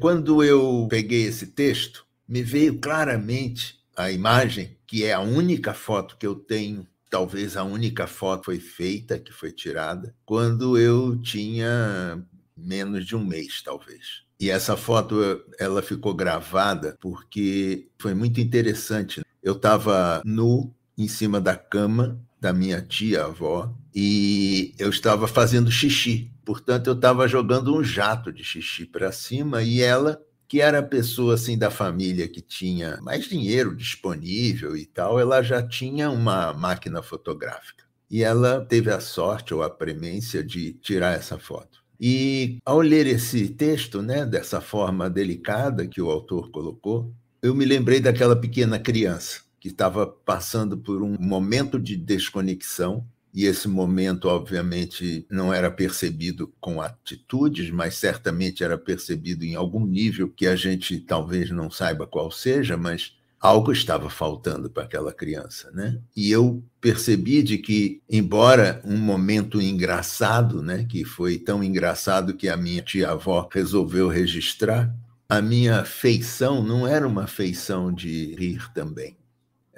Quando eu peguei esse texto, me veio claramente a imagem, que é a única foto que eu tenho, talvez a única foto foi feita, que foi tirada, quando eu tinha menos de um mês, talvez. E essa foto ela ficou gravada porque foi muito interessante. Eu estava nu em cima da cama da minha tia-avó e eu estava fazendo xixi. Portanto, eu estava jogando um jato de xixi para cima e ela, que era a pessoa assim da família que tinha mais dinheiro disponível e tal, ela já tinha uma máquina fotográfica. E ela teve a sorte ou a premência de tirar essa foto. E ao ler esse texto, né, dessa forma delicada que o autor colocou, eu me lembrei daquela pequena criança que estava passando por um momento de desconexão e esse momento, obviamente, não era percebido com atitudes, mas certamente era percebido em algum nível que a gente talvez não saiba qual seja, mas algo estava faltando para aquela criança, né? E eu percebi de que, embora um momento engraçado, né, que foi tão engraçado que a minha tia-avó resolveu registrar, a minha feição não era uma feição de rir também.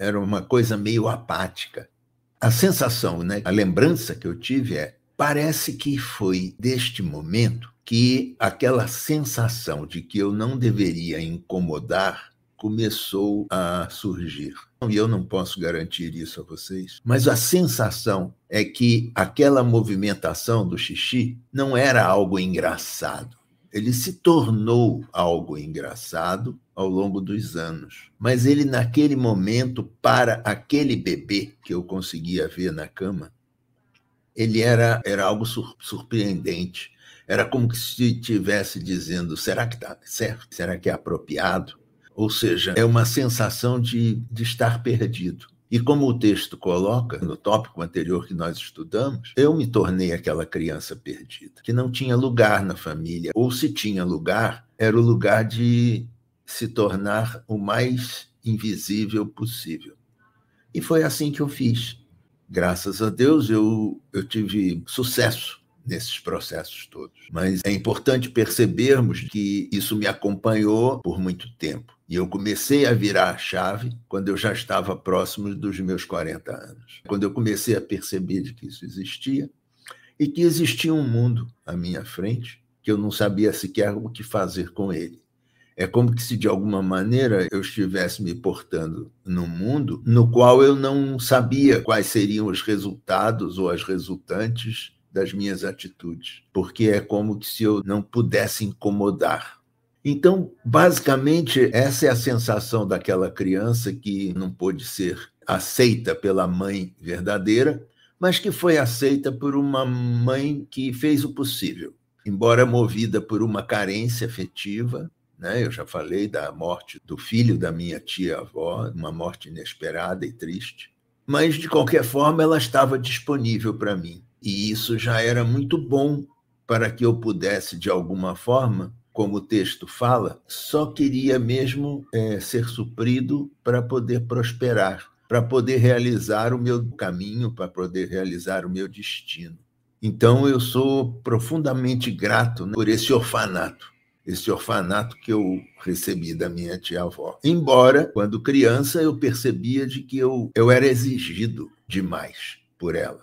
Era uma coisa meio apática. A sensação, né, a lembrança que eu tive é: parece que foi deste momento que aquela sensação de que eu não deveria incomodar começou a surgir. E eu não posso garantir isso a vocês, mas a sensação é que aquela movimentação do xixi não era algo engraçado. Ele se tornou algo engraçado ao longo dos anos. Mas ele, naquele momento, para aquele bebê que eu conseguia ver na cama, ele era, era algo sur surpreendente. Era como se estivesse dizendo: será que está certo? Será que é apropriado? Ou seja, é uma sensação de, de estar perdido. E como o texto coloca, no tópico anterior que nós estudamos, eu me tornei aquela criança perdida, que não tinha lugar na família, ou se tinha lugar, era o lugar de se tornar o mais invisível possível. E foi assim que eu fiz. Graças a Deus eu, eu tive sucesso nesses processos todos. Mas é importante percebermos que isso me acompanhou por muito tempo. E eu comecei a virar a chave quando eu já estava próximo dos meus 40 anos. Quando eu comecei a perceber que isso existia e que existia um mundo à minha frente que eu não sabia sequer o que fazer com ele. É como se de alguma maneira eu estivesse me portando num mundo no qual eu não sabia quais seriam os resultados ou as resultantes das minhas atitudes, porque é como se eu não pudesse incomodar. Então, basicamente, essa é a sensação daquela criança que não pôde ser aceita pela mãe verdadeira, mas que foi aceita por uma mãe que fez o possível. Embora movida por uma carência afetiva, né? eu já falei da morte do filho da minha tia-avó, uma morte inesperada e triste, mas de qualquer forma ela estava disponível para mim. E isso já era muito bom para que eu pudesse, de alguma forma, como o texto fala, só queria mesmo é, ser suprido para poder prosperar, para poder realizar o meu caminho, para poder realizar o meu destino. Então eu sou profundamente grato né, por esse orfanato, esse orfanato que eu recebi da minha tia-avó. Embora, quando criança, eu percebia de que eu, eu era exigido demais por ela.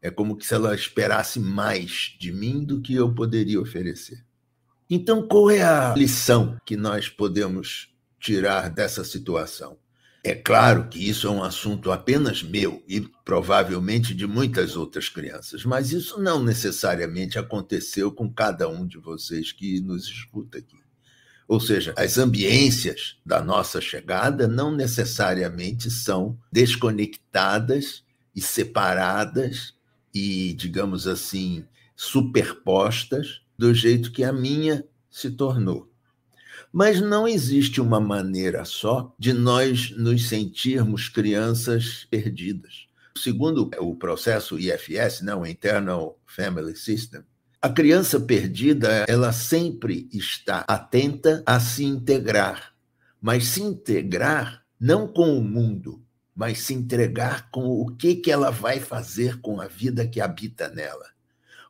É como se ela esperasse mais de mim do que eu poderia oferecer. Então, qual é a lição que nós podemos tirar dessa situação? É claro que isso é um assunto apenas meu e provavelmente de muitas outras crianças, mas isso não necessariamente aconteceu com cada um de vocês que nos escuta aqui. Ou seja, as ambiências da nossa chegada não necessariamente são desconectadas e separadas e, digamos assim, superpostas do jeito que a minha se tornou. Mas não existe uma maneira só de nós nos sentirmos crianças perdidas. Segundo o processo IFS, não, o Internal Family System, a criança perdida, ela sempre está atenta a se integrar, mas se integrar não com o mundo, mas se entregar com o que, que ela vai fazer com a vida que habita nela.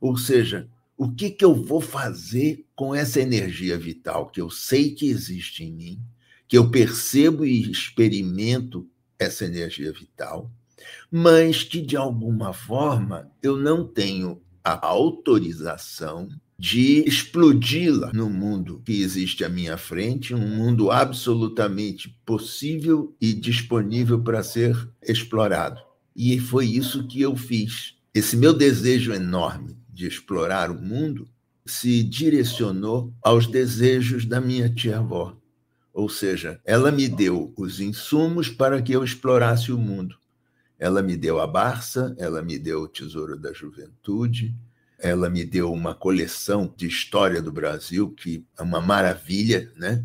Ou seja, O que, que eu vou fazer com essa energia vital que eu sei que existe em mim, que eu percebo e experimento essa energia vital, mas que de alguma forma eu não tenho a autorização de explodi-la no mundo que existe à minha frente, um mundo absolutamente possível e disponível para ser explorado. E foi isso que eu fiz. Esse meu desejo enorme de explorar o mundo se direcionou aos desejos da minha tia-avó. Ou seja, ela me deu os insumos para que eu explorasse o mundo. Ela me deu a Barça, ela me deu o Tesouro da Juventude, ela me deu uma coleção de história do Brasil, que é uma maravilha, né?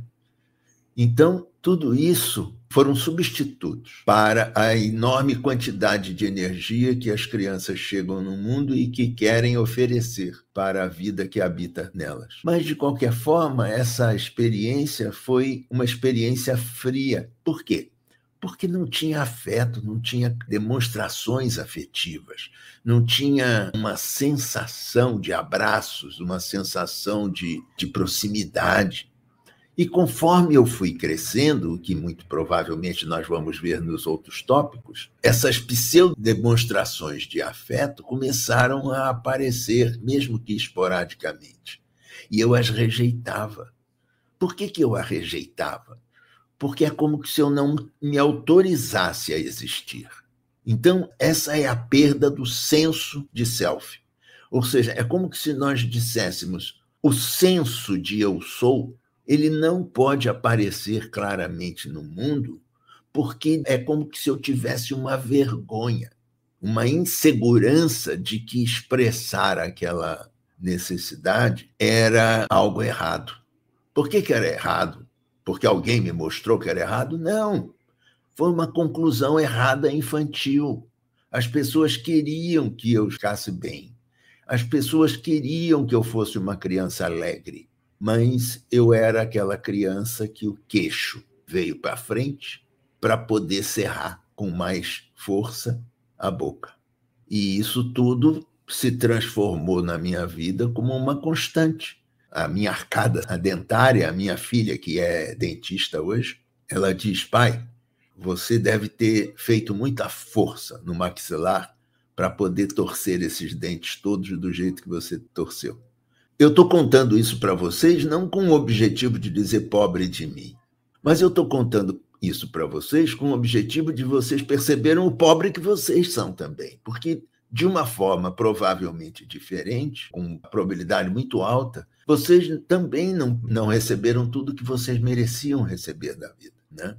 Então, tudo isso foram substitutos para a enorme quantidade de energia que as crianças chegam no mundo e que querem oferecer para a vida que habita nelas. Mas, de qualquer forma, essa experiência foi uma experiência fria. Por quê? porque não tinha afeto, não tinha demonstrações afetivas, não tinha uma sensação de abraços, uma sensação de, de proximidade. E conforme eu fui crescendo, o que muito provavelmente nós vamos ver nos outros tópicos, essas pseudo-demonstrações de afeto começaram a aparecer, mesmo que esporadicamente. E eu as rejeitava. Por que, que eu a rejeitava? porque é como se eu não me autorizasse a existir. Então, essa é a perda do senso de self. Ou seja, é como se nós disséssemos: o senso de eu sou, ele não pode aparecer claramente no mundo, porque é como se eu tivesse uma vergonha, uma insegurança de que expressar aquela necessidade era algo errado. Por que, que era errado? porque alguém me mostrou que era errado? Não. Foi uma conclusão errada infantil. As pessoas queriam que eu ficasse bem. As pessoas queriam que eu fosse uma criança alegre. Mas eu era aquela criança que o queixo veio para frente para poder cerrar com mais força a boca. E isso tudo se transformou na minha vida como uma constante a minha arcada a dentária, a minha filha, que é dentista hoje, ela diz: pai, você deve ter feito muita força no maxilar para poder torcer esses dentes todos do jeito que você torceu. Eu estou contando isso para vocês não com o objetivo de dizer pobre de mim, mas eu estou contando isso para vocês com o objetivo de vocês perceberem o pobre que vocês são também, porque de uma forma provavelmente diferente, com probabilidade muito alta, vocês também não, não receberam tudo que vocês mereciam receber da vida. Né?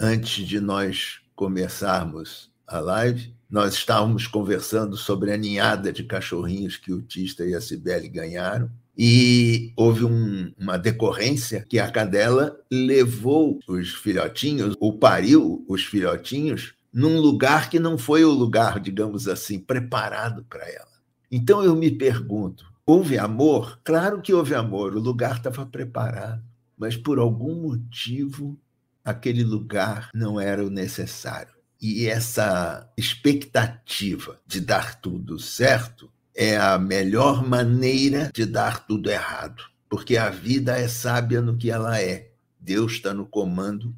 Antes de nós começarmos a live, nós estávamos conversando sobre a ninhada de cachorrinhos que o Tista e a Cibele ganharam. E houve um, uma decorrência que a cadela levou os filhotinhos, ou pariu os filhotinhos, num lugar que não foi o lugar, digamos assim, preparado para ela. Então eu me pergunto: Houve amor? Claro que houve amor, o lugar estava preparado, mas por algum motivo aquele lugar não era o necessário. E essa expectativa de dar tudo certo é a melhor maneira de dar tudo errado, porque a vida é sábia no que ela é. Deus está no comando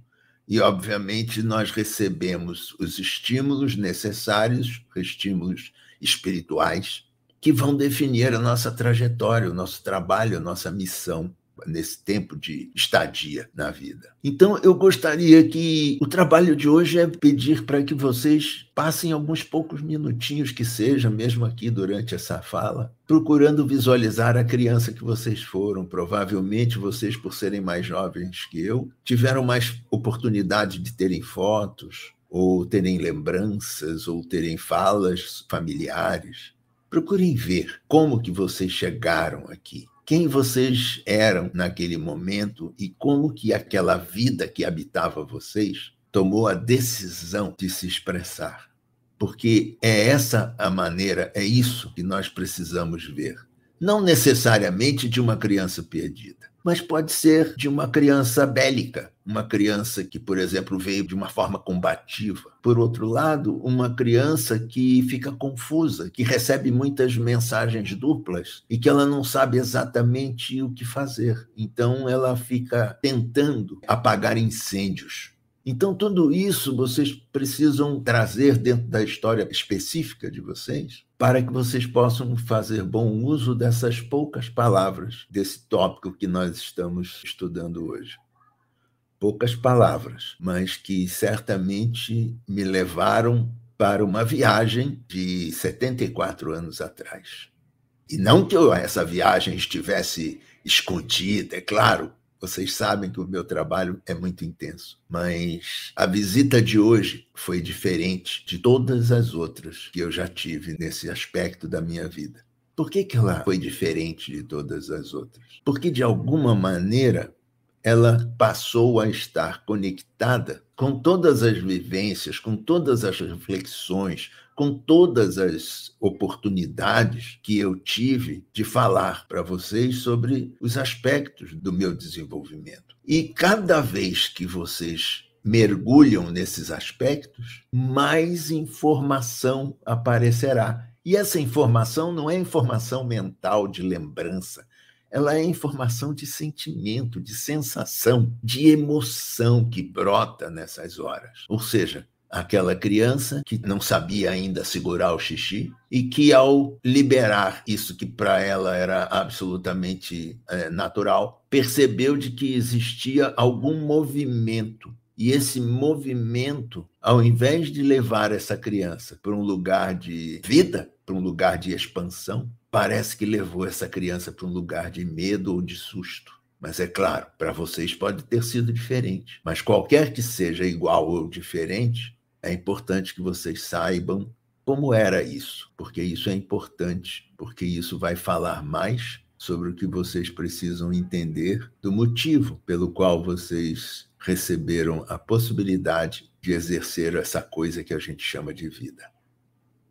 e, obviamente, nós recebemos os estímulos necessários, estímulos espirituais, que vão definir a nossa trajetória, o nosso trabalho, a nossa missão nesse tempo de estadia na vida. Então, eu gostaria que o trabalho de hoje é pedir para que vocês passem alguns poucos minutinhos que seja, mesmo aqui durante essa fala, procurando visualizar a criança que vocês foram. Provavelmente vocês, por serem mais jovens que eu, tiveram mais oportunidade de terem fotos, ou terem lembranças, ou terem falas familiares. Procurem ver como que vocês chegaram aqui, quem vocês eram naquele momento e como que aquela vida que habitava vocês tomou a decisão de se expressar. Porque é essa a maneira, é isso que nós precisamos ver. Não necessariamente de uma criança perdida, mas pode ser de uma criança bélica, uma criança que, por exemplo, veio de uma forma combativa. Por outro lado, uma criança que fica confusa, que recebe muitas mensagens duplas e que ela não sabe exatamente o que fazer. Então, ela fica tentando apagar incêndios então, tudo isso vocês precisam trazer dentro da história específica de vocês, para que vocês possam fazer bom uso dessas poucas palavras, desse tópico que nós estamos estudando hoje. Poucas palavras, mas que certamente me levaram para uma viagem de 74 anos atrás. E não que eu, essa viagem estivesse escondida, é claro, vocês sabem que o meu trabalho é muito intenso, mas a visita de hoje foi diferente de todas as outras que eu já tive nesse aspecto da minha vida. Por que, que ela foi diferente de todas as outras? Porque, de alguma maneira, ela passou a estar conectada com todas as vivências, com todas as reflexões, com todas as oportunidades que eu tive de falar para vocês sobre os aspectos do meu desenvolvimento. E cada vez que vocês mergulham nesses aspectos, mais informação aparecerá. E essa informação não é informação mental de lembrança, ela é informação de sentimento, de sensação, de emoção que brota nessas horas. Ou seja, aquela criança que não sabia ainda segurar o xixi e que, ao liberar isso que para ela era absolutamente é, natural, percebeu de que existia algum movimento. E esse movimento, ao invés de levar essa criança para um lugar de vida, para um lugar de expansão, parece que levou essa criança para um lugar de medo ou de susto. Mas é claro, para vocês pode ter sido diferente. Mas qualquer que seja igual ou diferente, é importante que vocês saibam como era isso, porque isso é importante, porque isso vai falar mais sobre o que vocês precisam entender do motivo pelo qual vocês receberam a possibilidade de exercer essa coisa que a gente chama de vida.